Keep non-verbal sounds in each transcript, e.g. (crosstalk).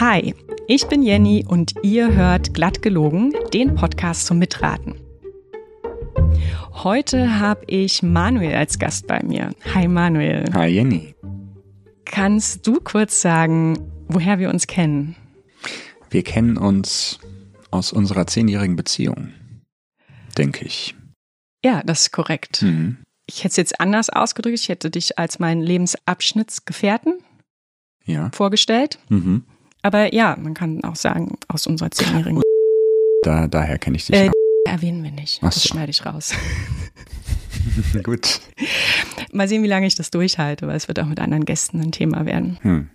Hi, ich bin Jenny und ihr hört Glatt gelogen, den Podcast zum Mitraten. Heute habe ich Manuel als Gast bei mir. Hi Manuel. Hi Jenny. Kannst du kurz sagen, woher wir uns kennen? Wir kennen uns aus unserer zehnjährigen Beziehung, denke ich. Ja, das ist korrekt. Mhm. Ich hätte es jetzt anders ausgedrückt. Ich hätte dich als meinen Lebensabschnittsgefährten ja. vorgestellt. Mhm. Aber ja, man kann auch sagen, aus unserer zehnjährigen. Da, daher kenne ich dich. Äh, erwähnen wir nicht. Ach das so. schneide ich raus. (laughs) Gut. Mal sehen, wie lange ich das durchhalte, weil es wird auch mit anderen Gästen ein Thema werden. Hm.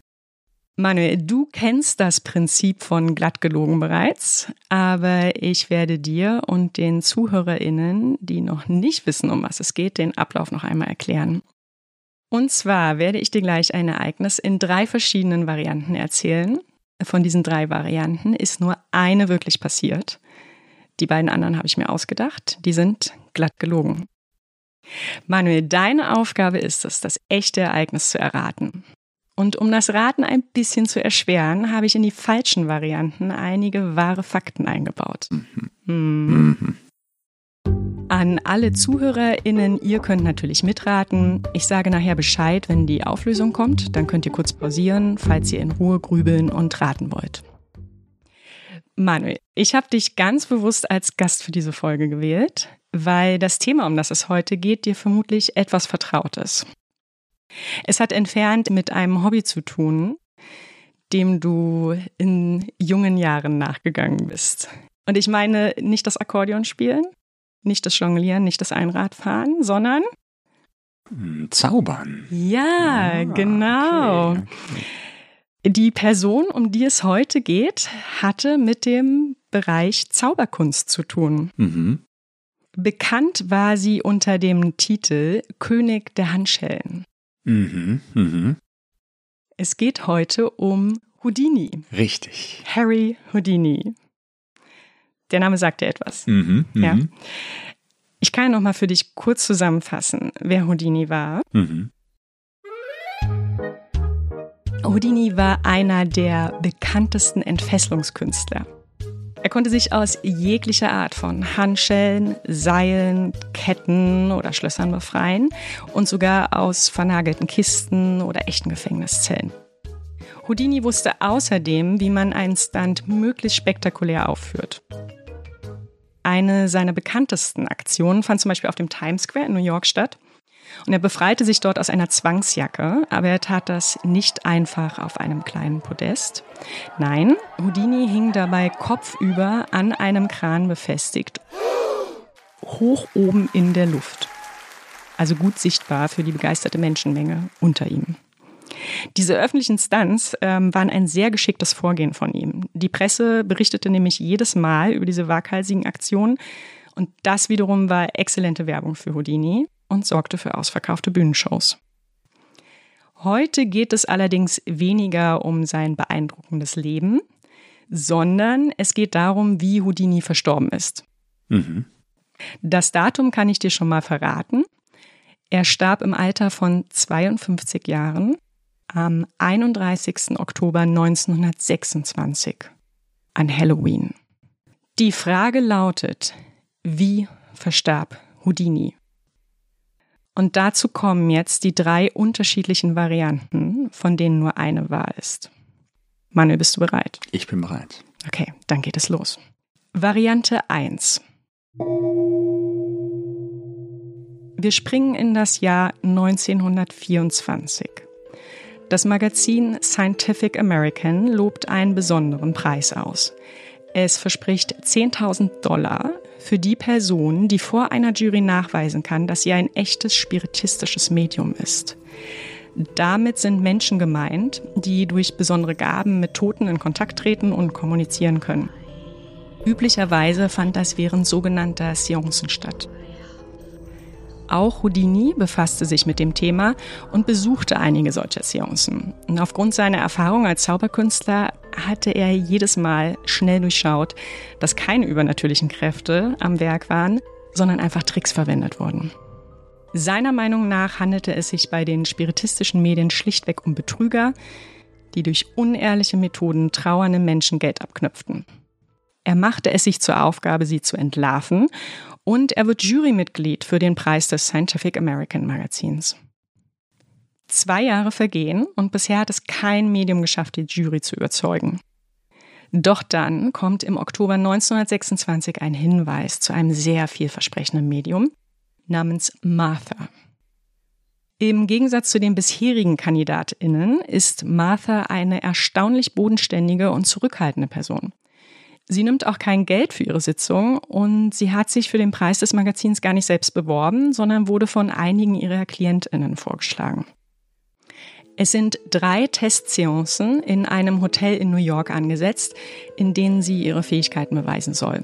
Manuel, du kennst das Prinzip von glattgelogen bereits, aber ich werde dir und den ZuhörerInnen, die noch nicht wissen, um was es geht, den Ablauf noch einmal erklären. Und zwar werde ich dir gleich ein Ereignis in drei verschiedenen Varianten erzählen. Von diesen drei Varianten ist nur eine wirklich passiert. Die beiden anderen habe ich mir ausgedacht. Die sind glatt gelogen. Manuel, deine Aufgabe ist es, das echte Ereignis zu erraten. Und um das Raten ein bisschen zu erschweren, habe ich in die falschen Varianten einige wahre Fakten eingebaut. Mhm. Mhm. An alle ZuhörerInnen, ihr könnt natürlich mitraten. Ich sage nachher Bescheid, wenn die Auflösung kommt. Dann könnt ihr kurz pausieren, falls ihr in Ruhe grübeln und raten wollt. Manuel, ich habe dich ganz bewusst als Gast für diese Folge gewählt, weil das Thema, um das es heute geht, dir vermutlich etwas vertraut ist. Es hat entfernt mit einem Hobby zu tun, dem du in jungen Jahren nachgegangen bist. Und ich meine nicht das Akkordeon spielen, nicht das Jonglieren, nicht das Einradfahren, sondern hm, Zaubern. Ja, ah, genau. Okay, okay. Die Person, um die es heute geht, hatte mit dem Bereich Zauberkunst zu tun. Mhm. Bekannt war sie unter dem Titel König der Handschellen. Mhm, mhm. Es geht heute um Houdini. Richtig. Harry Houdini. Der Name sagt dir etwas. Mhm, mhm, ja. Ich kann noch mal für dich kurz zusammenfassen, wer Houdini war. Mhm. Houdini war einer der bekanntesten Entfesselungskünstler. Er konnte sich aus jeglicher Art von Handschellen, Seilen, Ketten oder Schlössern befreien und sogar aus vernagelten Kisten oder echten Gefängniszellen. Houdini wusste außerdem, wie man einen Stunt möglichst spektakulär aufführt. Eine seiner bekanntesten Aktionen fand zum Beispiel auf dem Times Square in New York statt. Und er befreite sich dort aus einer Zwangsjacke, aber er tat das nicht einfach auf einem kleinen Podest. Nein, Houdini hing dabei kopfüber an einem Kran befestigt, hoch oben in der Luft. Also gut sichtbar für die begeisterte Menschenmenge unter ihm. Diese öffentlichen Stunts ähm, waren ein sehr geschicktes Vorgehen von ihm. Die Presse berichtete nämlich jedes Mal über diese waghalsigen Aktionen und das wiederum war exzellente Werbung für Houdini und sorgte für ausverkaufte Bühnenshows. Heute geht es allerdings weniger um sein beeindruckendes Leben, sondern es geht darum, wie Houdini verstorben ist. Mhm. Das Datum kann ich dir schon mal verraten. Er starb im Alter von 52 Jahren am 31. Oktober 1926 an Halloween. Die Frage lautet, wie verstarb Houdini? Und dazu kommen jetzt die drei unterschiedlichen Varianten, von denen nur eine wahr ist. Manuel, bist du bereit? Ich bin bereit. Okay, dann geht es los. Variante 1. Wir springen in das Jahr 1924. Das Magazin Scientific American lobt einen besonderen Preis aus. Es verspricht 10.000 Dollar für die Person, die vor einer Jury nachweisen kann, dass sie ein echtes spiritistisches Medium ist. Damit sind Menschen gemeint, die durch besondere Gaben mit Toten in Kontakt treten und kommunizieren können. Üblicherweise fand das während sogenannter Seancen statt. Auch Houdini befasste sich mit dem Thema und besuchte einige solcher Seancen. Und aufgrund seiner Erfahrung als Zauberkünstler hatte er jedes Mal schnell durchschaut, dass keine übernatürlichen Kräfte am Werk waren, sondern einfach Tricks verwendet wurden. Seiner Meinung nach handelte es sich bei den spiritistischen Medien schlichtweg um Betrüger, die durch unehrliche Methoden trauernde Menschen Geld abknüpften. Er machte es sich zur Aufgabe, sie zu entlarven und er wird Jurymitglied für den Preis des Scientific American Magazins. Zwei Jahre vergehen und bisher hat es kein Medium geschafft, die Jury zu überzeugen. Doch dann kommt im Oktober 1926 ein Hinweis zu einem sehr vielversprechenden Medium namens Martha. Im Gegensatz zu den bisherigen Kandidatinnen ist Martha eine erstaunlich bodenständige und zurückhaltende Person. Sie nimmt auch kein Geld für ihre Sitzung und sie hat sich für den Preis des Magazins gar nicht selbst beworben, sondern wurde von einigen ihrer Klientinnen vorgeschlagen. Es sind drei Testseancen in einem Hotel in New York angesetzt, in denen sie ihre Fähigkeiten beweisen soll.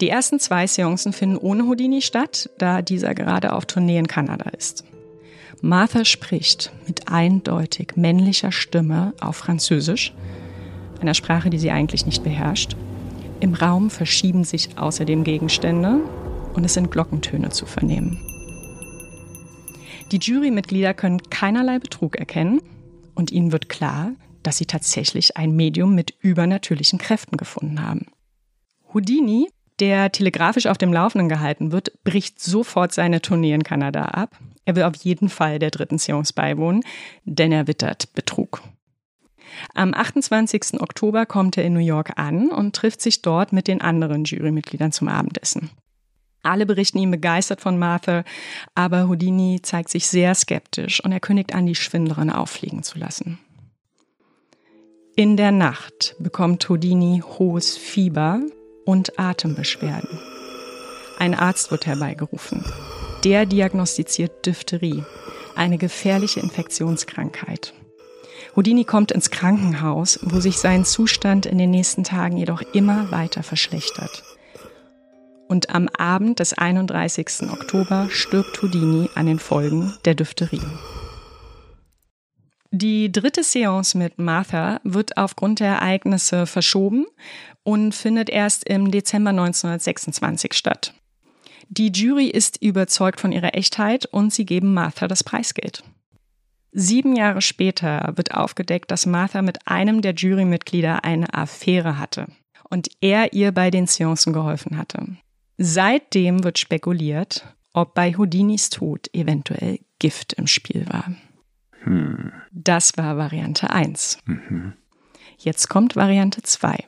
Die ersten zwei Seancen finden ohne Houdini statt, da dieser gerade auf Tournee in Kanada ist. Martha spricht mit eindeutig männlicher Stimme auf Französisch, einer Sprache, die sie eigentlich nicht beherrscht. Im Raum verschieben sich außerdem Gegenstände und es sind Glockentöne zu vernehmen. Die Jurymitglieder können keinerlei Betrug erkennen und ihnen wird klar, dass sie tatsächlich ein Medium mit übernatürlichen Kräften gefunden haben. Houdini, der telegrafisch auf dem Laufenden gehalten wird, bricht sofort seine Tournee in Kanada ab. Er will auf jeden Fall der dritten Seance beiwohnen, denn er wittert Betrug. Am 28. Oktober kommt er in New York an und trifft sich dort mit den anderen Jurymitgliedern zum Abendessen. Alle berichten ihm begeistert von Martha, aber Houdini zeigt sich sehr skeptisch und er kündigt an, die Schwindlerin auffliegen zu lassen. In der Nacht bekommt Houdini hohes Fieber und Atembeschwerden. Ein Arzt wird herbeigerufen. Der diagnostiziert Diphtherie, eine gefährliche Infektionskrankheit. Houdini kommt ins Krankenhaus, wo sich sein Zustand in den nächsten Tagen jedoch immer weiter verschlechtert. Und am Abend des 31. Oktober stirbt Houdini an den Folgen der Diphtherie. Die dritte Seance mit Martha wird aufgrund der Ereignisse verschoben und findet erst im Dezember 1926 statt. Die Jury ist überzeugt von ihrer Echtheit und sie geben Martha das Preisgeld. Sieben Jahre später wird aufgedeckt, dass Martha mit einem der Jurymitglieder eine Affäre hatte und er ihr bei den Seancen geholfen hatte. Seitdem wird spekuliert, ob bei Houdinis Tod eventuell Gift im Spiel war. Hm. Das war Variante 1. Mhm. Jetzt kommt Variante 2.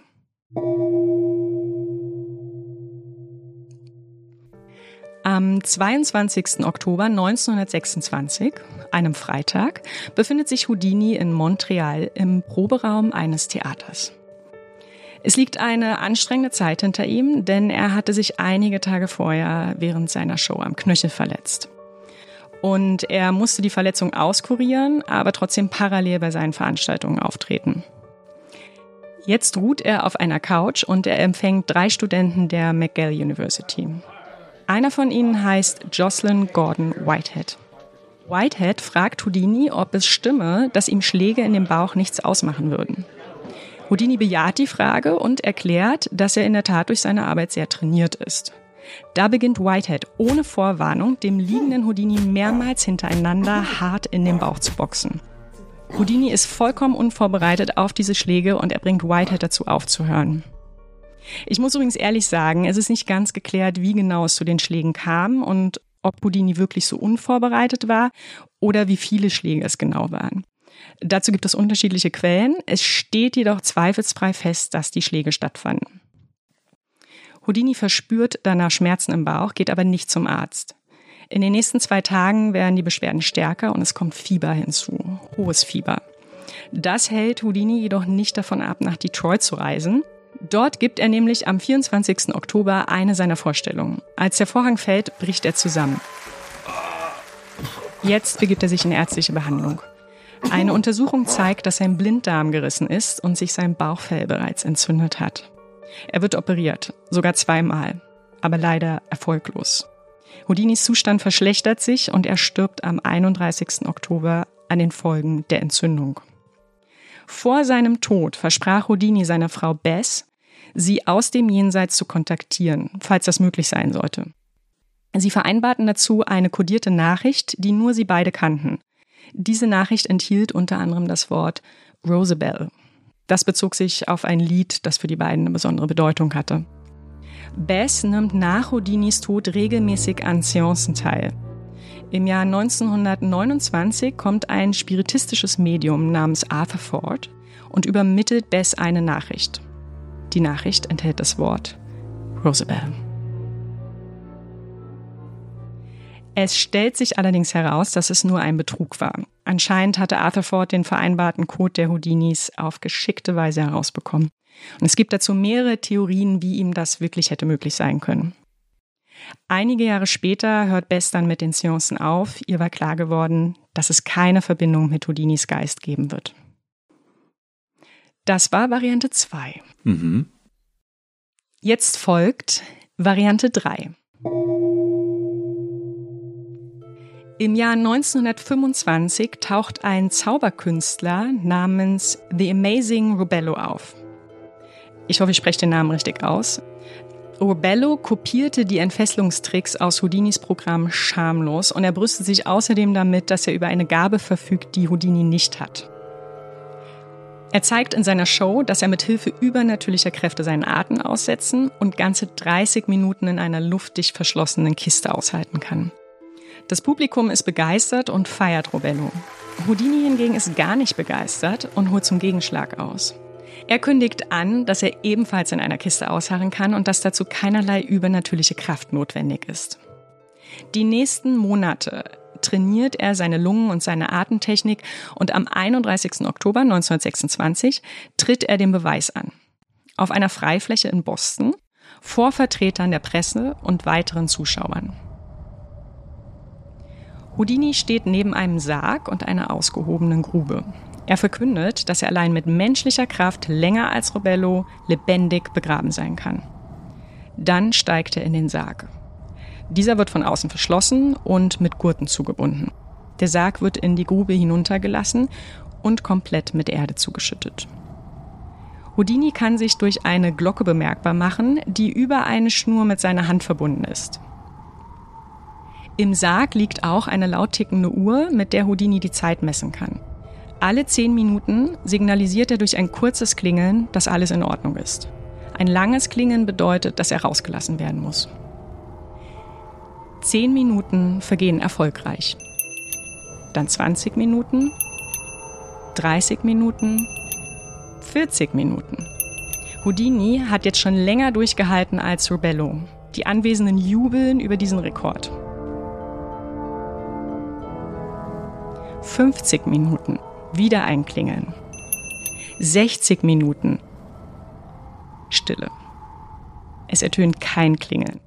Am 22. Oktober 1926, einem Freitag, befindet sich Houdini in Montreal im Proberaum eines Theaters. Es liegt eine anstrengende Zeit hinter ihm, denn er hatte sich einige Tage vorher während seiner Show am Knöchel verletzt. Und er musste die Verletzung auskurieren, aber trotzdem parallel bei seinen Veranstaltungen auftreten. Jetzt ruht er auf einer Couch und er empfängt drei Studenten der McGill University. Einer von ihnen heißt Jocelyn Gordon Whitehead. Whitehead fragt Houdini, ob es stimme, dass ihm Schläge in den Bauch nichts ausmachen würden. Houdini bejaht die Frage und erklärt, dass er in der Tat durch seine Arbeit sehr trainiert ist. Da beginnt Whitehead ohne Vorwarnung dem liegenden Houdini mehrmals hintereinander hart in den Bauch zu boxen. Houdini ist vollkommen unvorbereitet auf diese Schläge und er bringt Whitehead dazu aufzuhören. Ich muss übrigens ehrlich sagen, es ist nicht ganz geklärt, wie genau es zu den Schlägen kam und ob Houdini wirklich so unvorbereitet war oder wie viele Schläge es genau waren. Dazu gibt es unterschiedliche Quellen. Es steht jedoch zweifelsfrei fest, dass die Schläge stattfanden. Houdini verspürt danach Schmerzen im Bauch, geht aber nicht zum Arzt. In den nächsten zwei Tagen werden die Beschwerden stärker und es kommt Fieber hinzu, hohes Fieber. Das hält Houdini jedoch nicht davon ab, nach Detroit zu reisen. Dort gibt er nämlich am 24. Oktober eine seiner Vorstellungen. Als der Vorhang fällt, bricht er zusammen. Jetzt begibt er sich in ärztliche Behandlung. Eine Untersuchung zeigt, dass sein Blinddarm gerissen ist und sich sein Bauchfell bereits entzündet hat. Er wird operiert, sogar zweimal, aber leider erfolglos. Houdinis Zustand verschlechtert sich und er stirbt am 31. Oktober an den Folgen der Entzündung. Vor seinem Tod versprach Houdini seiner Frau Bess, sie aus dem Jenseits zu kontaktieren, falls das möglich sein sollte. Sie vereinbarten dazu eine kodierte Nachricht, die nur sie beide kannten. Diese Nachricht enthielt unter anderem das Wort Rosabelle. Das bezog sich auf ein Lied, das für die beiden eine besondere Bedeutung hatte. Bess nimmt nach Houdinis Tod regelmäßig an Seancen teil. Im Jahr 1929 kommt ein spiritistisches Medium namens Arthur Ford und übermittelt Bess eine Nachricht. Die Nachricht enthält das Wort Rosabelle. Es stellt sich allerdings heraus, dass es nur ein Betrug war. Anscheinend hatte Arthur Ford den vereinbarten Code der Houdinis auf geschickte Weise herausbekommen. Und es gibt dazu mehrere Theorien, wie ihm das wirklich hätte möglich sein können. Einige Jahre später hört Bess dann mit den Seancen auf. Ihr war klar geworden, dass es keine Verbindung mit Houdinis Geist geben wird. Das war Variante 2. Mhm. Jetzt folgt Variante 3. Im Jahr 1925 taucht ein Zauberkünstler namens The Amazing Rubello auf. Ich hoffe, ich spreche den Namen richtig aus. Rubello kopierte die Entfesselungstricks aus Houdinis Programm schamlos und er brüstet sich außerdem damit, dass er über eine Gabe verfügt, die Houdini nicht hat. Er zeigt in seiner Show, dass er mit Hilfe übernatürlicher Kräfte seinen Atem aussetzen und ganze 30 Minuten in einer luftdicht verschlossenen Kiste aushalten kann. Das Publikum ist begeistert und feiert Robello. Houdini hingegen ist gar nicht begeistert und holt zum Gegenschlag aus. Er kündigt an, dass er ebenfalls in einer Kiste ausharren kann und dass dazu keinerlei übernatürliche Kraft notwendig ist. Die nächsten Monate trainiert er seine Lungen und seine Atemtechnik und am 31. Oktober 1926 tritt er den Beweis an. Auf einer Freifläche in Boston vor Vertretern der Presse und weiteren Zuschauern. Houdini steht neben einem Sarg und einer ausgehobenen Grube. Er verkündet, dass er allein mit menschlicher Kraft länger als Robello lebendig begraben sein kann. Dann steigt er in den Sarg. Dieser wird von außen verschlossen und mit Gurten zugebunden. Der Sarg wird in die Grube hinuntergelassen und komplett mit Erde zugeschüttet. Houdini kann sich durch eine Glocke bemerkbar machen, die über eine Schnur mit seiner Hand verbunden ist. Im Sarg liegt auch eine laut tickende Uhr, mit der Houdini die Zeit messen kann. Alle zehn Minuten signalisiert er durch ein kurzes Klingeln, dass alles in Ordnung ist. Ein langes Klingeln bedeutet, dass er rausgelassen werden muss. Zehn Minuten vergehen erfolgreich. Dann 20 Minuten, 30 Minuten, 40 Minuten. Houdini hat jetzt schon länger durchgehalten als Rubello. Die Anwesenden jubeln über diesen Rekord. 50 Minuten wieder einklingeln. 60 Minuten Stille. Es ertönt kein Klingeln.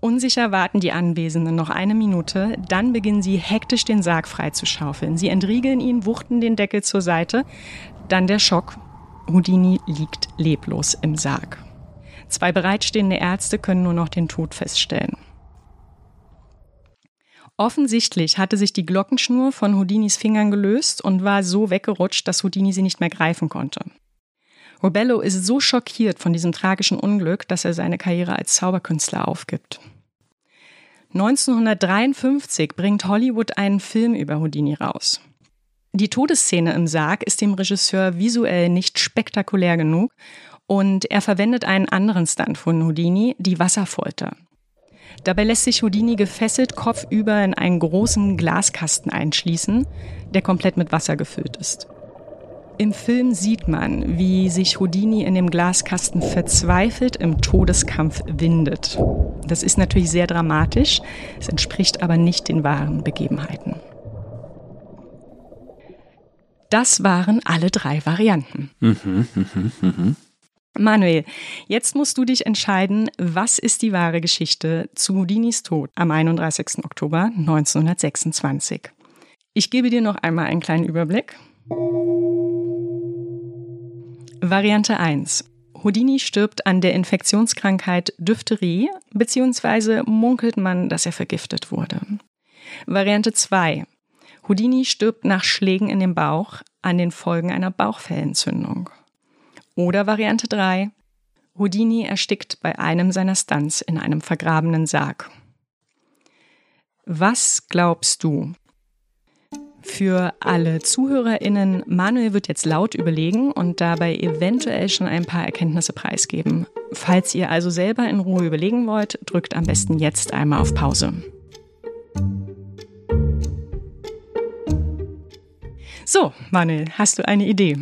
Unsicher warten die Anwesenden noch eine Minute, dann beginnen sie hektisch den Sarg freizuschaufeln. Sie entriegeln ihn, wuchten den Deckel zur Seite, dann der Schock. Houdini liegt leblos im Sarg. Zwei bereitstehende Ärzte können nur noch den Tod feststellen. Offensichtlich hatte sich die Glockenschnur von Houdinis Fingern gelöst und war so weggerutscht, dass Houdini sie nicht mehr greifen konnte. Robello ist so schockiert von diesem tragischen Unglück, dass er seine Karriere als Zauberkünstler aufgibt. 1953 bringt Hollywood einen Film über Houdini raus. Die Todesszene im Sarg ist dem Regisseur visuell nicht spektakulär genug und er verwendet einen anderen Stunt von Houdini, die Wasserfolter. Dabei lässt sich Houdini gefesselt kopfüber in einen großen Glaskasten einschließen, der komplett mit Wasser gefüllt ist. Im Film sieht man, wie sich Houdini in dem Glaskasten verzweifelt im Todeskampf windet. Das ist natürlich sehr dramatisch, es entspricht aber nicht den wahren Begebenheiten. Das waren alle drei Varianten. Mhm, mh, mh. Manuel, jetzt musst du dich entscheiden, was ist die wahre Geschichte zu Houdinis Tod am 31. Oktober 1926. Ich gebe dir noch einmal einen kleinen Überblick. Variante 1. Houdini stirbt an der Infektionskrankheit Diphtherie, beziehungsweise munkelt man, dass er vergiftet wurde. Variante 2. Houdini stirbt nach Schlägen in den Bauch an den Folgen einer Bauchfellentzündung. Oder Variante 3. Houdini erstickt bei einem seiner Stunts in einem vergrabenen Sarg. Was glaubst du? Für alle ZuhörerInnen, Manuel wird jetzt laut überlegen und dabei eventuell schon ein paar Erkenntnisse preisgeben. Falls ihr also selber in Ruhe überlegen wollt, drückt am besten jetzt einmal auf Pause. So, Manuel, hast du eine Idee?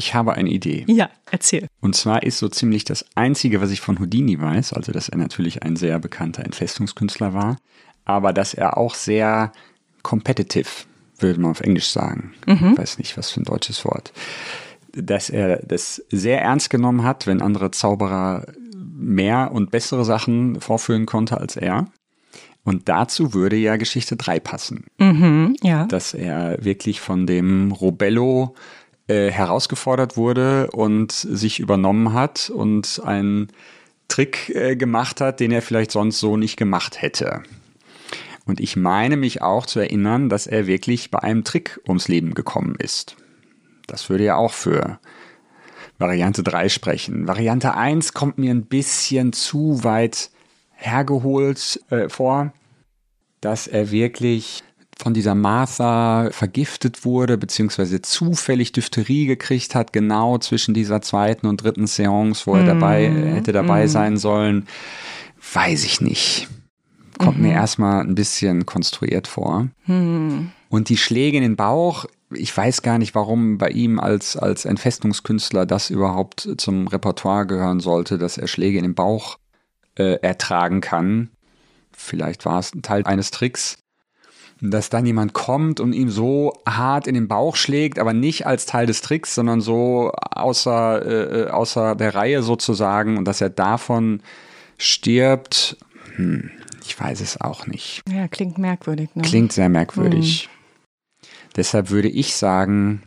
Ich habe eine Idee. Ja, erzähl. Und zwar ist so ziemlich das Einzige, was ich von Houdini weiß, also dass er natürlich ein sehr bekannter Entfestungskünstler war, aber dass er auch sehr competitive, würde man auf Englisch sagen. Mhm. Ich weiß nicht, was für ein deutsches Wort. Dass er das sehr ernst genommen hat, wenn andere Zauberer mehr und bessere Sachen vorführen konnte als er. Und dazu würde ja Geschichte 3 passen. Mhm, ja. Dass er wirklich von dem Robello äh, herausgefordert wurde und sich übernommen hat und einen Trick äh, gemacht hat, den er vielleicht sonst so nicht gemacht hätte. Und ich meine mich auch zu erinnern, dass er wirklich bei einem Trick ums Leben gekommen ist. Das würde ja auch für Variante 3 sprechen. Variante 1 kommt mir ein bisschen zu weit hergeholt äh, vor, dass er wirklich von dieser Martha vergiftet wurde, beziehungsweise zufällig Diphtherie gekriegt hat, genau zwischen dieser zweiten und dritten Seance, wo er dabei, mm. hätte dabei mm. sein sollen, weiß ich nicht. Kommt mm mir mhm. erstmal ein bisschen konstruiert vor. Mm. Und die Schläge in den Bauch, ich weiß gar nicht, warum bei ihm als, als Entfestungskünstler das überhaupt zum Repertoire gehören sollte, dass er Schläge in den Bauch äh, ertragen kann. Vielleicht war es ein Teil eines Tricks dass dann jemand kommt und ihm so hart in den Bauch schlägt, aber nicht als Teil des Tricks, sondern so außer, äh, äh, außer der Reihe sozusagen und dass er davon stirbt. Hm, ich weiß es auch nicht. Ja, klingt merkwürdig. Ne? Klingt sehr merkwürdig. Hm. Deshalb würde ich sagen,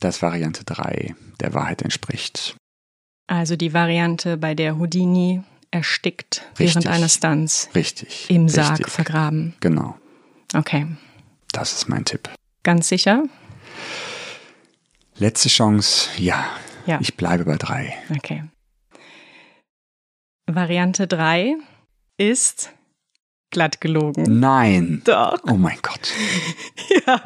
dass Variante 3 der Wahrheit entspricht. Also die Variante, bei der Houdini erstickt Richtig. während eines Stunts. Richtig. Im Richtig. Sarg vergraben. Genau. Okay. Das ist mein Tipp. Ganz sicher? Letzte Chance, ja. Ja. Ich bleibe bei drei. Okay. Variante drei ist glatt gelogen. Nein. Doch. Oh mein Gott. (laughs) ja.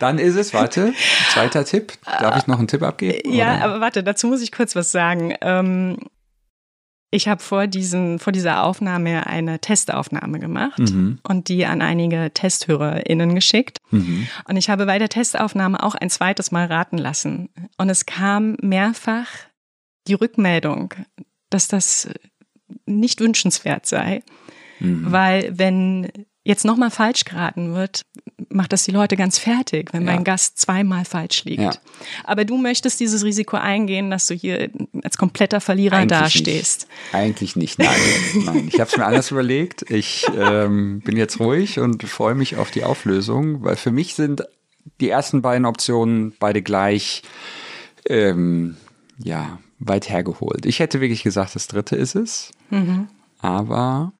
Dann ist es, warte, zweiter Tipp. Darf ich noch einen Tipp abgeben? Ja, oder? aber warte, dazu muss ich kurz was sagen. Ähm, ich habe vor, vor dieser Aufnahme eine Testaufnahme gemacht mhm. und die an einige TesthörerInnen geschickt. Mhm. Und ich habe bei der Testaufnahme auch ein zweites Mal raten lassen. Und es kam mehrfach die Rückmeldung, dass das nicht wünschenswert sei. Mhm. Weil wenn jetzt nochmal falsch geraten wird, macht das die Leute ganz fertig, wenn ja. mein Gast zweimal falsch liegt. Ja. Aber du möchtest dieses Risiko eingehen, dass du hier als kompletter Verlierer Eigentlich dastehst. Nicht. Eigentlich nicht, nein. (laughs) nein. Ich habe es mir anders überlegt. Ich ähm, bin jetzt ruhig und freue mich auf die Auflösung, weil für mich sind die ersten beiden Optionen beide gleich, ähm, ja, weit hergeholt. Ich hätte wirklich gesagt, das dritte ist es. Mhm. Aber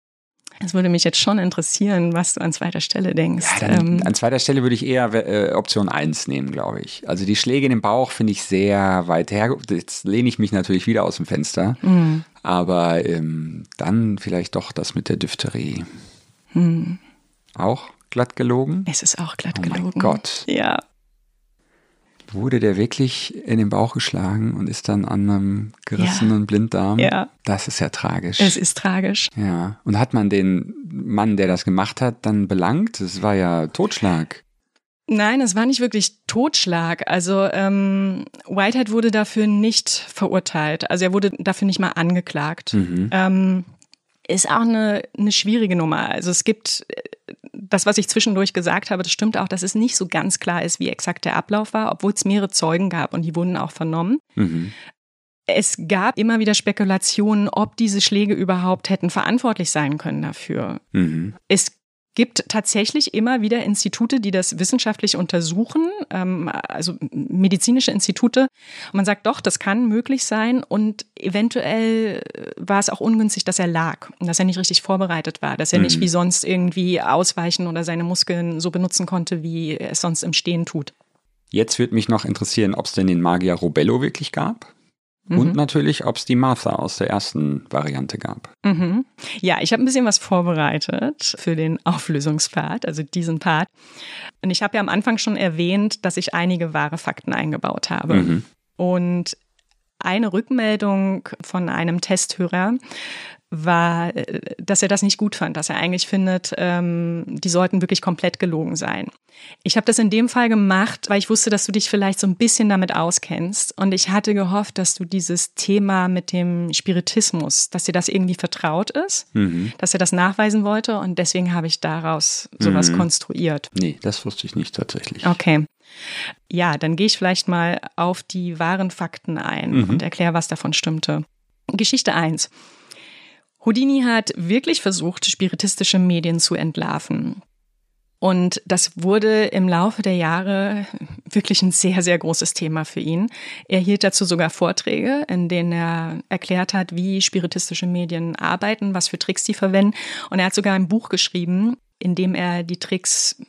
es würde mich jetzt schon interessieren, was du an zweiter Stelle denkst. Ja, dann, ähm, an zweiter Stelle würde ich eher äh, Option 1 nehmen, glaube ich. Also die Schläge in den Bauch finde ich sehr weit her. Jetzt lehne ich mich natürlich wieder aus dem Fenster. Mhm. Aber ähm, dann vielleicht doch das mit der Diphtherie. Mhm. Auch glatt gelogen? Es ist auch glatt oh gelogen. Oh mein Gott. Ja wurde der wirklich in den Bauch geschlagen und ist dann an einem gerissenen ja. Blinddarm. Ja. Das ist ja tragisch. Es ist tragisch. Ja. Und hat man den Mann, der das gemacht hat, dann belangt? Es war ja Totschlag. Nein, es war nicht wirklich Totschlag. Also ähm, Whitehead wurde dafür nicht verurteilt. Also er wurde dafür nicht mal angeklagt. Mhm. Ähm, ist auch eine, eine schwierige Nummer. Also es gibt das, was ich zwischendurch gesagt habe, das stimmt auch, dass es nicht so ganz klar ist, wie exakt der Ablauf war, obwohl es mehrere Zeugen gab und die wurden auch vernommen. Mhm. Es gab immer wieder Spekulationen, ob diese Schläge überhaupt hätten verantwortlich sein können dafür. Mhm. Es gibt tatsächlich immer wieder Institute, die das wissenschaftlich untersuchen, ähm, also medizinische Institute. Und man sagt doch, das kann möglich sein und eventuell war es auch ungünstig, dass er lag und dass er nicht richtig vorbereitet war, dass er mhm. nicht wie sonst irgendwie ausweichen oder seine Muskeln so benutzen konnte, wie er es sonst im Stehen tut. Jetzt würde mich noch interessieren, ob es denn den Magier Robello wirklich gab. Mhm. Und natürlich, ob es die Martha aus der ersten Variante gab. Mhm. Ja, ich habe ein bisschen was vorbereitet für den Auflösungspart, also diesen Part. Und ich habe ja am Anfang schon erwähnt, dass ich einige wahre Fakten eingebaut habe. Mhm. Und eine Rückmeldung von einem Testhörer war, äh, dass er das nicht gut fand, dass er eigentlich findet, ähm, die sollten wirklich komplett gelogen sein. Ich habe das in dem Fall gemacht, weil ich wusste, dass du dich vielleicht so ein bisschen damit auskennst. Und ich hatte gehofft, dass du dieses Thema mit dem Spiritismus, dass dir das irgendwie vertraut ist, mhm. dass er das nachweisen wollte. Und deswegen habe ich daraus sowas mhm. konstruiert. Nee, das wusste ich nicht tatsächlich. Okay. Ja, dann gehe ich vielleicht mal auf die wahren Fakten ein mhm. und erkläre, was davon stimmte. Geschichte 1. Houdini hat wirklich versucht, spiritistische Medien zu entlarven. Und das wurde im Laufe der Jahre wirklich ein sehr, sehr großes Thema für ihn. Er hielt dazu sogar Vorträge, in denen er erklärt hat, wie spiritistische Medien arbeiten, was für Tricks sie verwenden. Und er hat sogar ein Buch geschrieben, in dem er die Tricks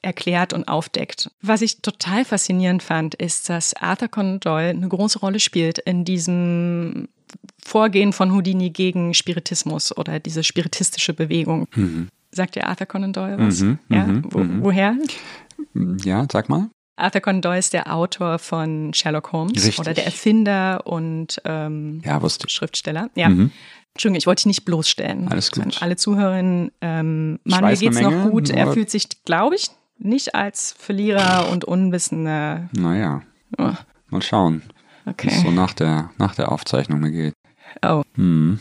erklärt und aufdeckt. Was ich total faszinierend fand, ist, dass Arthur Conan Doyle eine große Rolle spielt in diesem Vorgehen von Houdini gegen Spiritismus oder diese spiritistische Bewegung. Mhm. Sagt dir Arthur Conan Doyle was? Mhm, ja? Mhm, Wo, mhm. woher? Ja, sag mal. Arthur Conan Doyle ist der Autor von Sherlock Holmes Richtig. oder der Erfinder und ähm, ja. Schriftsteller. Ja. Mhm. Entschuldigung, ich wollte dich nicht bloßstellen. Alles gut. Alle Zuhörerinnen, ähm, Mann, mir geht's Menge, noch gut. Er fühlt sich, glaube ich, nicht als Verlierer und Unwissender. Naja. Oh. Mal schauen. Okay. Wie es so nach der, nach der Aufzeichnung mir geht. Oh. Hm.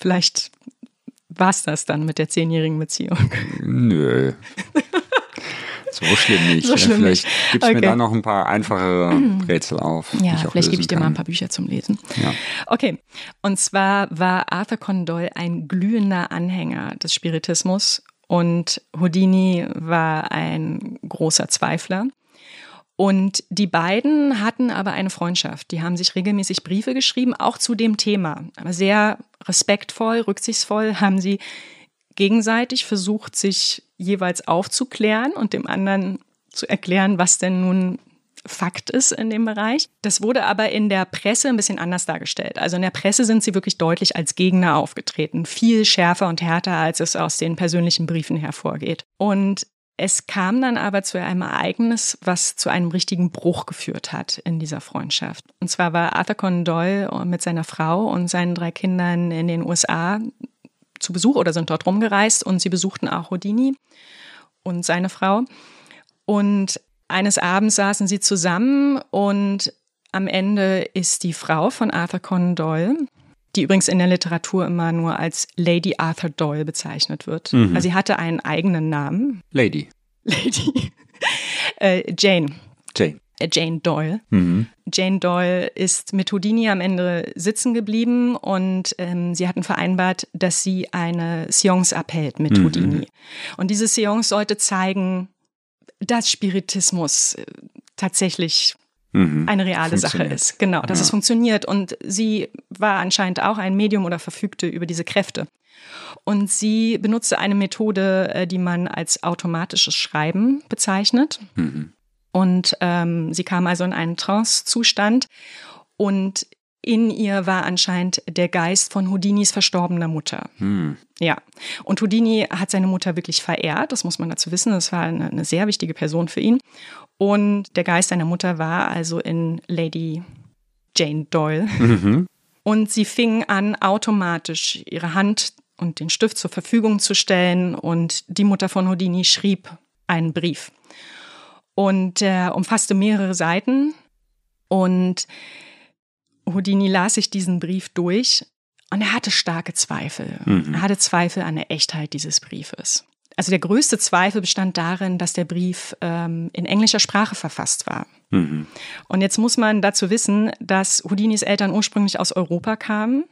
Vielleicht war es das dann mit der zehnjährigen Beziehung. Nö. So schlimm nicht. So schlimm vielleicht gibt es okay. mir da noch ein paar einfache Rätsel auf. Ja, vielleicht gebe ich dir kann. mal ein paar Bücher zum Lesen. Ja. Okay. Und zwar war Arthur Conan Doyle ein glühender Anhänger des Spiritismus und Houdini war ein großer Zweifler. Und die beiden hatten aber eine Freundschaft. Die haben sich regelmäßig Briefe geschrieben, auch zu dem Thema. Aber sehr respektvoll, rücksichtsvoll haben sie gegenseitig versucht, sich jeweils aufzuklären und dem anderen zu erklären, was denn nun Fakt ist in dem Bereich. Das wurde aber in der Presse ein bisschen anders dargestellt. Also in der Presse sind sie wirklich deutlich als Gegner aufgetreten, viel schärfer und härter, als es aus den persönlichen Briefen hervorgeht. Und es kam dann aber zu einem Ereignis, was zu einem richtigen Bruch geführt hat in dieser Freundschaft. Und zwar war Arthur Conan Doyle mit seiner Frau und seinen drei Kindern in den USA zu Besuch oder sind dort rumgereist und sie besuchten auch Houdini und seine Frau. Und eines Abends saßen sie zusammen und am Ende ist die Frau von Arthur Conan Doyle, die übrigens in der Literatur immer nur als Lady Arthur Doyle bezeichnet wird. Mhm. Also sie hatte einen eigenen Namen. Lady. Lady. (laughs) äh, Jane. Jane. Äh, Jane Doyle. Mhm. Jane Doyle ist mit Houdini am Ende sitzen geblieben und ähm, sie hatten vereinbart, dass sie eine Seance abhält mit mhm. Houdini. Und diese Seance sollte zeigen, dass Spiritismus äh, tatsächlich mhm. eine reale Sache ist. Genau, dass ja. es funktioniert. Und sie war anscheinend auch ein Medium oder verfügte über diese Kräfte. Und sie benutzte eine Methode, äh, die man als automatisches Schreiben bezeichnet. Mhm. Und ähm, sie kam also in einen Trance-Zustand. Und in ihr war anscheinend der Geist von Houdinis verstorbener Mutter. Hm. Ja. Und Houdini hat seine Mutter wirklich verehrt, das muss man dazu wissen. Das war eine, eine sehr wichtige Person für ihn. Und der Geist seiner Mutter war also in Lady Jane Doyle. Mhm. Und sie fing an, automatisch ihre Hand und den Stift zur Verfügung zu stellen. Und die Mutter von Houdini schrieb einen Brief. Und er umfasste mehrere Seiten. Und Houdini las sich diesen Brief durch und er hatte starke Zweifel. Mhm. Er hatte Zweifel an der Echtheit dieses Briefes. Also der größte Zweifel bestand darin, dass der Brief ähm, in englischer Sprache verfasst war. Mhm. Und jetzt muss man dazu wissen, dass Houdinis Eltern ursprünglich aus Europa kamen.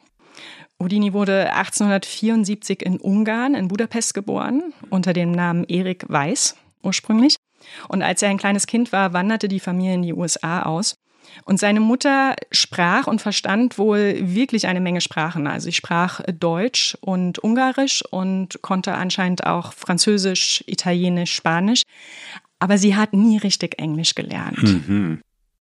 Houdini wurde 1874 in Ungarn, in Budapest geboren, unter dem Namen Erik Weiß ursprünglich. Und als er ein kleines Kind war, wanderte die Familie in die USA aus. Und seine Mutter sprach und verstand wohl wirklich eine Menge Sprachen. Also sie sprach Deutsch und Ungarisch und konnte anscheinend auch Französisch, Italienisch, Spanisch. Aber sie hat nie richtig Englisch gelernt. Mhm.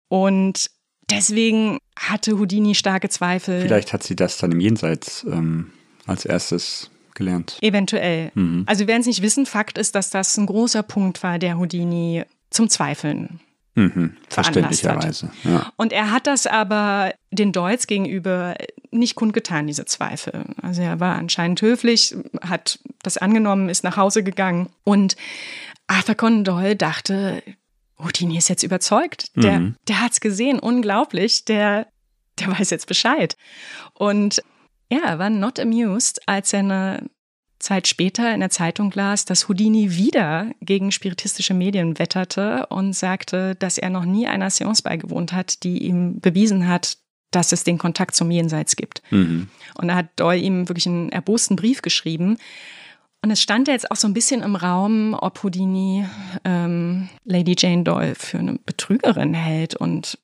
Und deswegen hatte Houdini starke Zweifel. Vielleicht hat sie das dann im Jenseits ähm, als erstes gelernt. Eventuell. Mhm. Also wir werden es nicht wissen. Fakt ist, dass das ein großer Punkt war, der Houdini zum Zweifeln Mhm, verständlicherweise. Ja. Und er hat das aber den Deutz gegenüber nicht kundgetan, diese Zweifel. Also er war anscheinend höflich, hat das angenommen, ist nach Hause gegangen und Arthur Conan Doyle dachte, Houdini ist jetzt überzeugt. Der, mhm. der hat's gesehen, unglaublich. Der, der weiß jetzt Bescheid. Und ja, er war not amused, als er eine Zeit später in der Zeitung las, dass Houdini wieder gegen spiritistische Medien wetterte und sagte, dass er noch nie einer Seance beigewohnt hat, die ihm bewiesen hat, dass es den Kontakt zum Jenseits gibt. Mhm. Und da hat Doyle ihm wirklich einen erbosten Brief geschrieben. Und es stand ja jetzt auch so ein bisschen im Raum, ob Houdini ähm, Lady Jane Doyle für eine Betrügerin hält und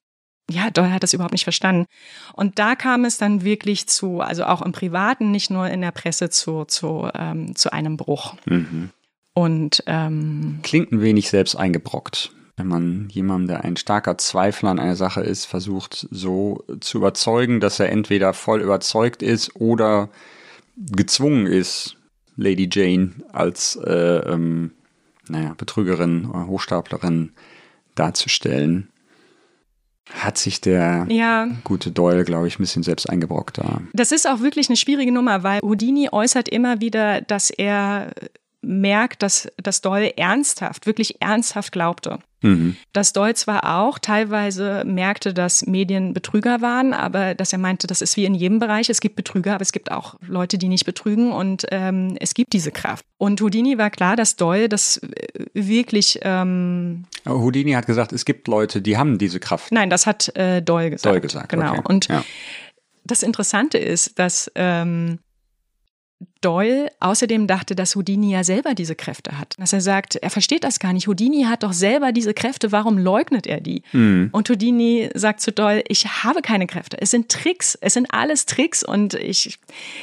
ja, Doyle hat das überhaupt nicht verstanden. Und da kam es dann wirklich zu, also auch im Privaten, nicht nur in der Presse, zu, zu, ähm, zu einem Bruch. Mhm. Und ähm, klingt ein wenig selbst eingebrockt. Wenn man jemandem, der ein starker Zweifler an einer Sache ist, versucht so zu überzeugen, dass er entweder voll überzeugt ist oder gezwungen ist, Lady Jane als äh, ähm, naja, Betrügerin oder Hochstaplerin darzustellen hat sich der ja. gute Doyle, glaube ich, ein bisschen selbst eingebrockt da. Das ist auch wirklich eine schwierige Nummer, weil Houdini äußert immer wieder, dass er merkt, dass, dass Doyle ernsthaft, wirklich ernsthaft glaubte. Mhm. Dass Doyle zwar auch teilweise merkte, dass Medien Betrüger waren, aber dass er meinte, das ist wie in jedem Bereich. Es gibt Betrüger, aber es gibt auch Leute, die nicht betrügen und ähm, es gibt diese Kraft. Und Houdini war klar, dass Doyle das äh, wirklich. Ähm, Houdini hat gesagt, es gibt Leute, die haben diese Kraft. Nein, das hat äh, Doyle gesagt. Doyle gesagt, genau. Okay. Und ja. das Interessante ist, dass ähm, Doyle außerdem dachte, dass Houdini ja selber diese Kräfte hat. Dass er sagt, er versteht das gar nicht. Houdini hat doch selber diese Kräfte, warum leugnet er die? Mhm. Und Houdini sagt zu Doyle, ich habe keine Kräfte. Es sind Tricks. Es sind alles Tricks und ich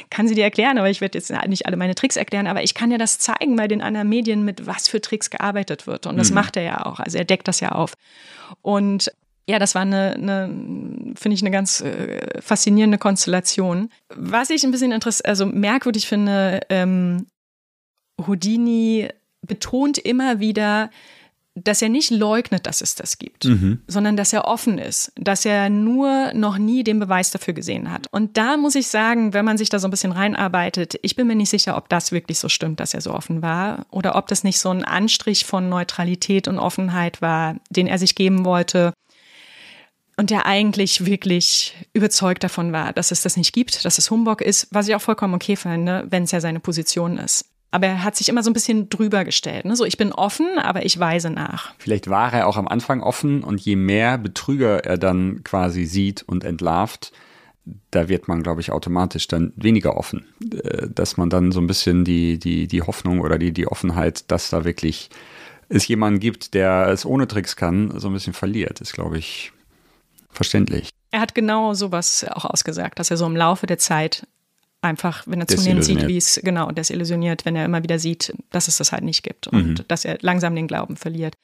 kann sie dir erklären, aber ich werde jetzt nicht alle meine Tricks erklären, aber ich kann dir das zeigen bei den anderen Medien, mit was für Tricks gearbeitet wird. Und das mhm. macht er ja auch. Also er deckt das ja auf. Und ja, das war eine, eine finde ich, eine ganz äh, faszinierende Konstellation. Was ich ein bisschen interessant, also merkwürdig finde, ähm, Houdini betont immer wieder, dass er nicht leugnet, dass es das gibt, mhm. sondern dass er offen ist, dass er nur noch nie den Beweis dafür gesehen hat. Und da muss ich sagen, wenn man sich da so ein bisschen reinarbeitet, ich bin mir nicht sicher, ob das wirklich so stimmt, dass er so offen war oder ob das nicht so ein Anstrich von Neutralität und Offenheit war, den er sich geben wollte, und der eigentlich wirklich überzeugt davon war, dass es das nicht gibt, dass es Humbug ist, was ich auch vollkommen okay finde, wenn es ja seine Position ist. Aber er hat sich immer so ein bisschen drüber gestellt. Ne? So, ich bin offen, aber ich weise nach. Vielleicht war er auch am Anfang offen und je mehr Betrüger er dann quasi sieht und entlarvt, da wird man, glaube ich, automatisch dann weniger offen. Äh, dass man dann so ein bisschen die, die, die Hoffnung oder die, die Offenheit, dass da wirklich es jemanden gibt, der es ohne Tricks kann, so ein bisschen verliert, ist, glaube ich, verständlich. Er hat genau sowas auch ausgesagt, dass er so im Laufe der Zeit einfach, wenn er zunehmend sieht, wie es, genau, desillusioniert, wenn er immer wieder sieht, dass es das halt nicht gibt und mhm. dass er langsam den Glauben verliert.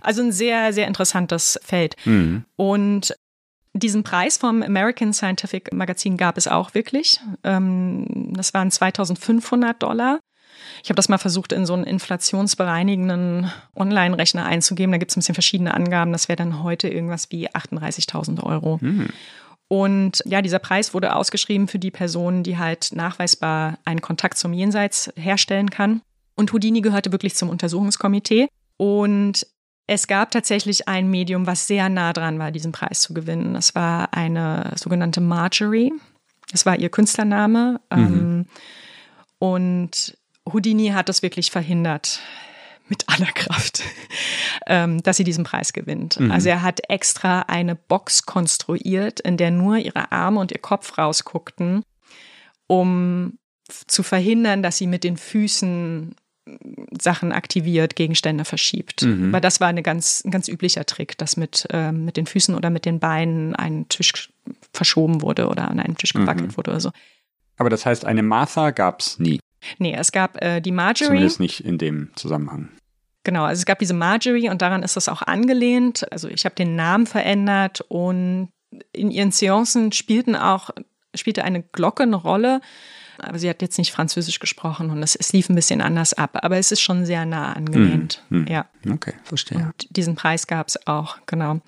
Also ein sehr, sehr interessantes Feld. Mhm. Und diesen Preis vom American Scientific Magazine gab es auch wirklich. Ähm, das waren 2500 Dollar. Ich habe das mal versucht, in so einen inflationsbereinigenden Online-Rechner einzugeben. Da gibt es ein bisschen verschiedene Angaben. Das wäre dann heute irgendwas wie 38.000 Euro. Mhm. Und ja, dieser Preis wurde ausgeschrieben für die Person, die halt nachweisbar einen Kontakt zum Jenseits herstellen kann. Und Houdini gehörte wirklich zum Untersuchungskomitee. Und es gab tatsächlich ein Medium, was sehr nah dran war, diesen Preis zu gewinnen. Das war eine sogenannte Marjorie. Das war ihr Künstlername. Mhm. Ähm, und Houdini hat das wirklich verhindert mit aller Kraft, ähm, dass sie diesen Preis gewinnt. Mhm. Also er hat extra eine Box konstruiert, in der nur ihre Arme und ihr Kopf rausguckten, um zu verhindern, dass sie mit den Füßen Sachen aktiviert, Gegenstände verschiebt. Mhm. Weil das war eine ganz, ein ganz üblicher Trick, dass mit, äh, mit den Füßen oder mit den Beinen ein Tisch verschoben wurde oder an einen Tisch gewackelt mhm. wurde oder so. Aber das heißt, eine Martha gab es nie. Nee, es gab äh, die Marjorie. Zumindest nicht in dem Zusammenhang. Genau, also es gab diese Marjorie und daran ist das auch angelehnt. Also ich habe den Namen verändert und in ihren Seancen spielten auch, spielte eine Glocke eine Rolle. Aber sie hat jetzt nicht Französisch gesprochen und es, es lief ein bisschen anders ab. Aber es ist schon sehr nah angelehnt. Hm, hm. Ja. Okay, verstehe. Und diesen Preis gab es auch, genau.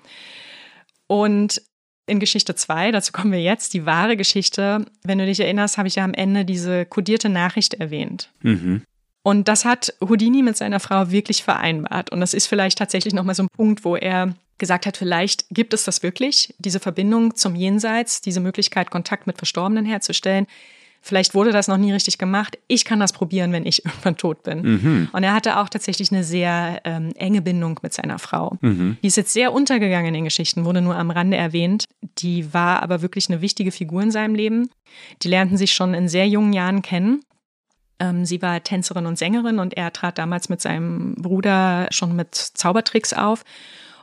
Und in Geschichte 2, dazu kommen wir jetzt, die wahre Geschichte. Wenn du dich erinnerst, habe ich ja am Ende diese kodierte Nachricht erwähnt. Mhm. Und das hat Houdini mit seiner Frau wirklich vereinbart. Und das ist vielleicht tatsächlich nochmal so ein Punkt, wo er gesagt hat, vielleicht gibt es das wirklich, diese Verbindung zum Jenseits, diese Möglichkeit, Kontakt mit Verstorbenen herzustellen. Vielleicht wurde das noch nie richtig gemacht. Ich kann das probieren, wenn ich (laughs) irgendwann tot bin. Mhm. Und er hatte auch tatsächlich eine sehr ähm, enge Bindung mit seiner Frau. Mhm. Die ist jetzt sehr untergegangen in den Geschichten, wurde nur am Rande erwähnt. Die war aber wirklich eine wichtige Figur in seinem Leben. Die lernten sich schon in sehr jungen Jahren kennen. Ähm, sie war Tänzerin und Sängerin und er trat damals mit seinem Bruder schon mit Zaubertricks auf.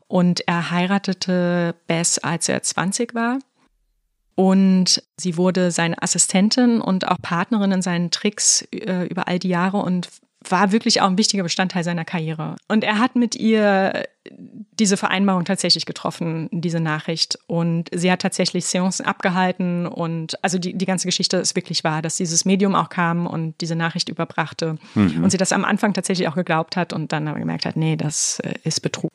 Und er heiratete Bess, als er 20 war. Und sie wurde seine Assistentin und auch Partnerin in seinen Tricks äh, über all die Jahre und war wirklich auch ein wichtiger Bestandteil seiner Karriere. Und er hat mit ihr diese Vereinbarung tatsächlich getroffen, diese Nachricht. Und sie hat tatsächlich Seancen abgehalten. Und also die, die ganze Geschichte ist wirklich wahr, dass dieses Medium auch kam und diese Nachricht überbrachte. Mhm. Und sie das am Anfang tatsächlich auch geglaubt hat und dann aber gemerkt hat, nee, das äh, ist Betrug.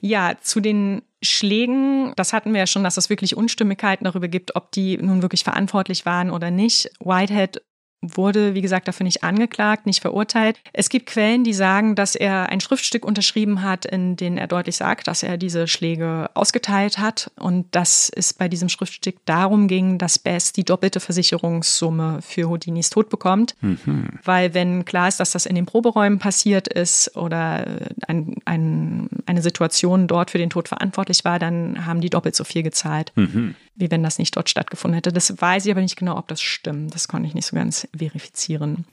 Ja, zu den Schlägen, das hatten wir ja schon, dass es wirklich Unstimmigkeiten darüber gibt, ob die nun wirklich verantwortlich waren oder nicht. Whitehead wurde, wie gesagt, dafür nicht angeklagt, nicht verurteilt. Es gibt Quellen, die sagen, dass er ein Schriftstück unterschrieben hat, in dem er deutlich sagt, dass er diese Schläge ausgeteilt hat und dass es bei diesem Schriftstück darum ging, dass Bess die doppelte Versicherungssumme für Houdinis Tod bekommt. Mhm. Weil wenn klar ist, dass das in den Proberäumen passiert ist oder ein, ein, eine Situation dort für den Tod verantwortlich war, dann haben die doppelt so viel gezahlt, Mhm. Wie wenn das nicht dort stattgefunden hätte. Das weiß ich aber nicht genau, ob das stimmt. Das konnte ich nicht so ganz verifizieren.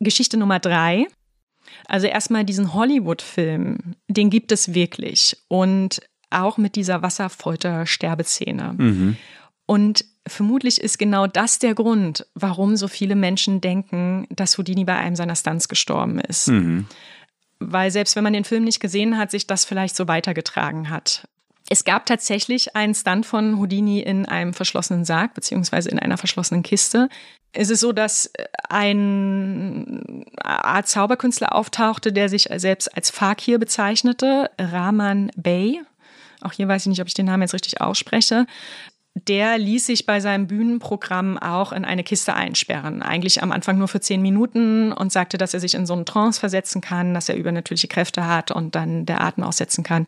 Geschichte Nummer drei. Also erstmal diesen Hollywood-Film, den gibt es wirklich. Und auch mit dieser Wasserfolter-Sterbeszene. Mhm. Und vermutlich ist genau das der Grund, warum so viele Menschen denken, dass Houdini bei einem seiner Stunts gestorben ist. Mhm. Weil selbst wenn man den Film nicht gesehen hat, sich das vielleicht so weitergetragen hat. Es gab tatsächlich einen Stunt von Houdini in einem verschlossenen Sarg, beziehungsweise in einer verschlossenen Kiste. Es ist so, dass ein Art Zauberkünstler auftauchte, der sich selbst als Fakir bezeichnete, Rahman Bey. Auch hier weiß ich nicht, ob ich den Namen jetzt richtig ausspreche. Der ließ sich bei seinem Bühnenprogramm auch in eine Kiste einsperren. Eigentlich am Anfang nur für zehn Minuten und sagte, dass er sich in so einen Trance versetzen kann, dass er übernatürliche Kräfte hat und dann der Atem aussetzen kann.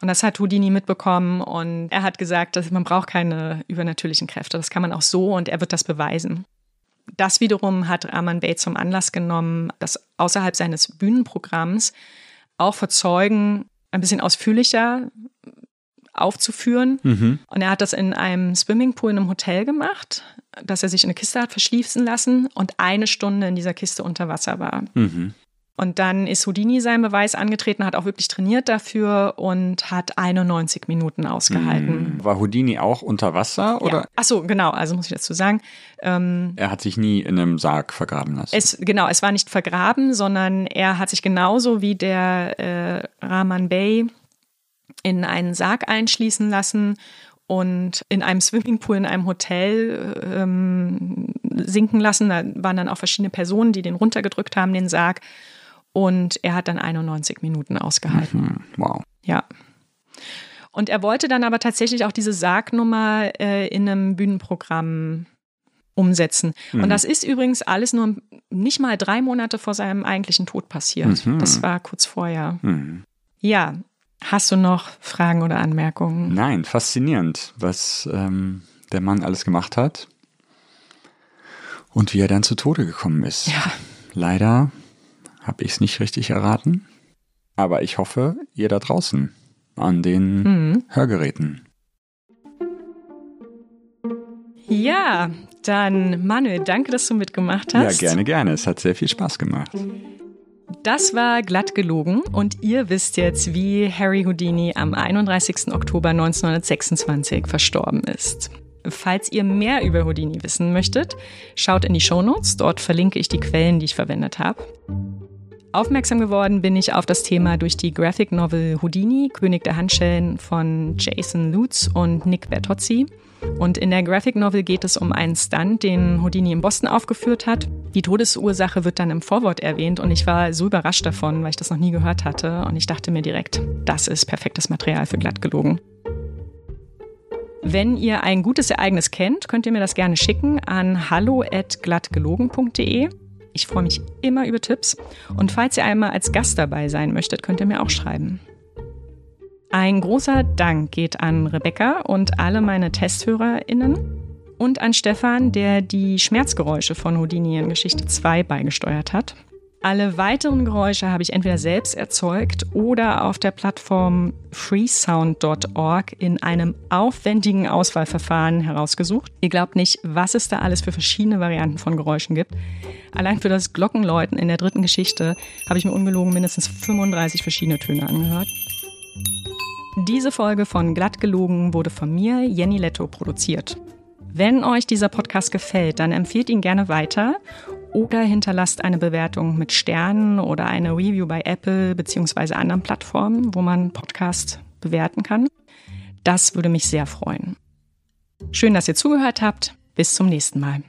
Und das hat Houdini mitbekommen und er hat gesagt, dass man braucht keine übernatürlichen Kräfte. Das kann man auch so und er wird das beweisen. Das wiederum hat Rahman Bey zum Anlass genommen, das außerhalb seines Bühnenprogramms auch für Zeugen ein bisschen ausführlicher aufzuführen. Mhm. Und er hat das in einem Swimmingpool in einem Hotel gemacht, dass er sich in eine Kiste hat verschließen lassen und eine Stunde in dieser Kiste unter Wasser war. Mhm. Und dann ist Houdini seinen Beweis angetreten, hat auch wirklich trainiert dafür und hat 91 Minuten ausgehalten. War Houdini auch unter Wasser oder Ja. Ach so, genau, also muss ich dazu sagen. Ähm, er hat sich nie in einem Sarg vergraben lassen? es, genau, es war nicht vergraben, sondern er hat sich genauso wie der äh, Rahman Bey in einen Sarg einschließen lassen und in einem Swimmingpool in einem Hotel ähm, sinken lassen. Da waren dann auch verschiedene Personen, die den runtergedrückt haben, den Sarg. Und er hat dann 91 Minuten ausgehalten. Hm, wow. Ja. Und er wollte dann aber tatsächlich auch diese Sargnummer äh, in einem Bühnenprogramm umsetzen. Mhm. Und das ist übrigens alles nur nicht mal drei Monate vor seinem eigentlichen Tod passiert. Mhm. Das war kurz vorher. Mhm. Ja. Hast du noch Fragen oder Anmerkungen? Nein, faszinierend, was ähm, der Mann alles gemacht hat und wie er dann zu Tode gekommen ist. Ja. Leider habe ich es nicht richtig erraten, aber ich hoffe, ihr da draußen an den Mhm. Hörgeräten. Ja, dann Manuel, danke, dass du mitgemacht hast. Ja, gerne, gerne. Es hat sehr viel Spaß gemacht. Das war glatt gelogen und ihr wisst jetzt, wie Harry Houdini am 31. Oktober 1926 verstorben ist. Falls ihr mehr über Houdini wissen möchtet, schaut in die Shownotes, dort verlinke ich die Quellen, die ich verwendet habe. Aufmerksam geworden bin ich auf das Thema durch die Graphic Novel Houdini, König der Handschellen von Jason Lutz und Nick Bertozzi. Und in der Graphic Novel geht es um einen Stunt, den Houdini in Boston aufgeführt hat. Die Todesursache wird dann im Vorwort erwähnt und ich war so überrascht davon, weil ich das noch nie gehört hatte. Und ich dachte mir direkt, das ist perfektes Material für glatt gelogen. Wenn ihr ein gutes Ereignis kennt, könnt ihr mir das gerne schicken an hallo@glattgelogen.de. Ich freue mich immer über Tipps. Und falls ihr einmal als Gast dabei sein möchtet, könnt ihr mir auch schreiben. Ein großer Dank geht an Rebecca und alle meine TesthörerInnen und an Stefan, der die Schmerzgeräusche von Houdini in Geschichte 2 beigesteuert hat. Alle weiteren Geräusche habe ich entweder selbst erzeugt oder auf der Plattform freesound.org in einem aufwendigen Auswahlverfahren herausgesucht. Ihr glaubt nicht, was es da alles für verschiedene Varianten von Geräuschen gibt. Allein für das Glockenläuten in der dritten Geschichte habe ich mir ungelogen mindestens 35 verschiedene Töne angehört. Diese Folge von Glatt gelogen wurde von mir, Jenny Letto, produziert. Wenn euch dieser Podcast gefällt, dann empfehlt ihn gerne weiter oder hinterlasst eine Bewertung mit Sternen oder eine Review bei Apple bzw. anderen Plattformen, wo man Podcast bewerten kann. Das würde mich sehr freuen. Schön, dass ihr zugehört habt. Bis zum nächsten Mal.